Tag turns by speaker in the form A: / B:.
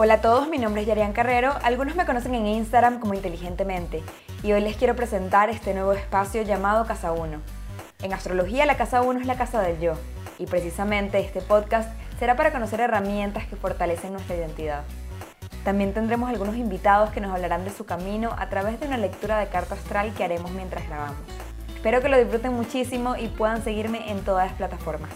A: Hola a todos, mi nombre es Yarian Carrero, algunos me conocen en Instagram como Inteligentemente y hoy les quiero presentar este nuevo espacio llamado Casa 1. En astrología la Casa 1 es la casa del yo y precisamente este podcast será para conocer herramientas que fortalecen nuestra identidad. También tendremos algunos invitados que nos hablarán de su camino a través de una lectura de carta astral que haremos mientras grabamos. Espero que lo disfruten muchísimo y puedan seguirme en todas las plataformas.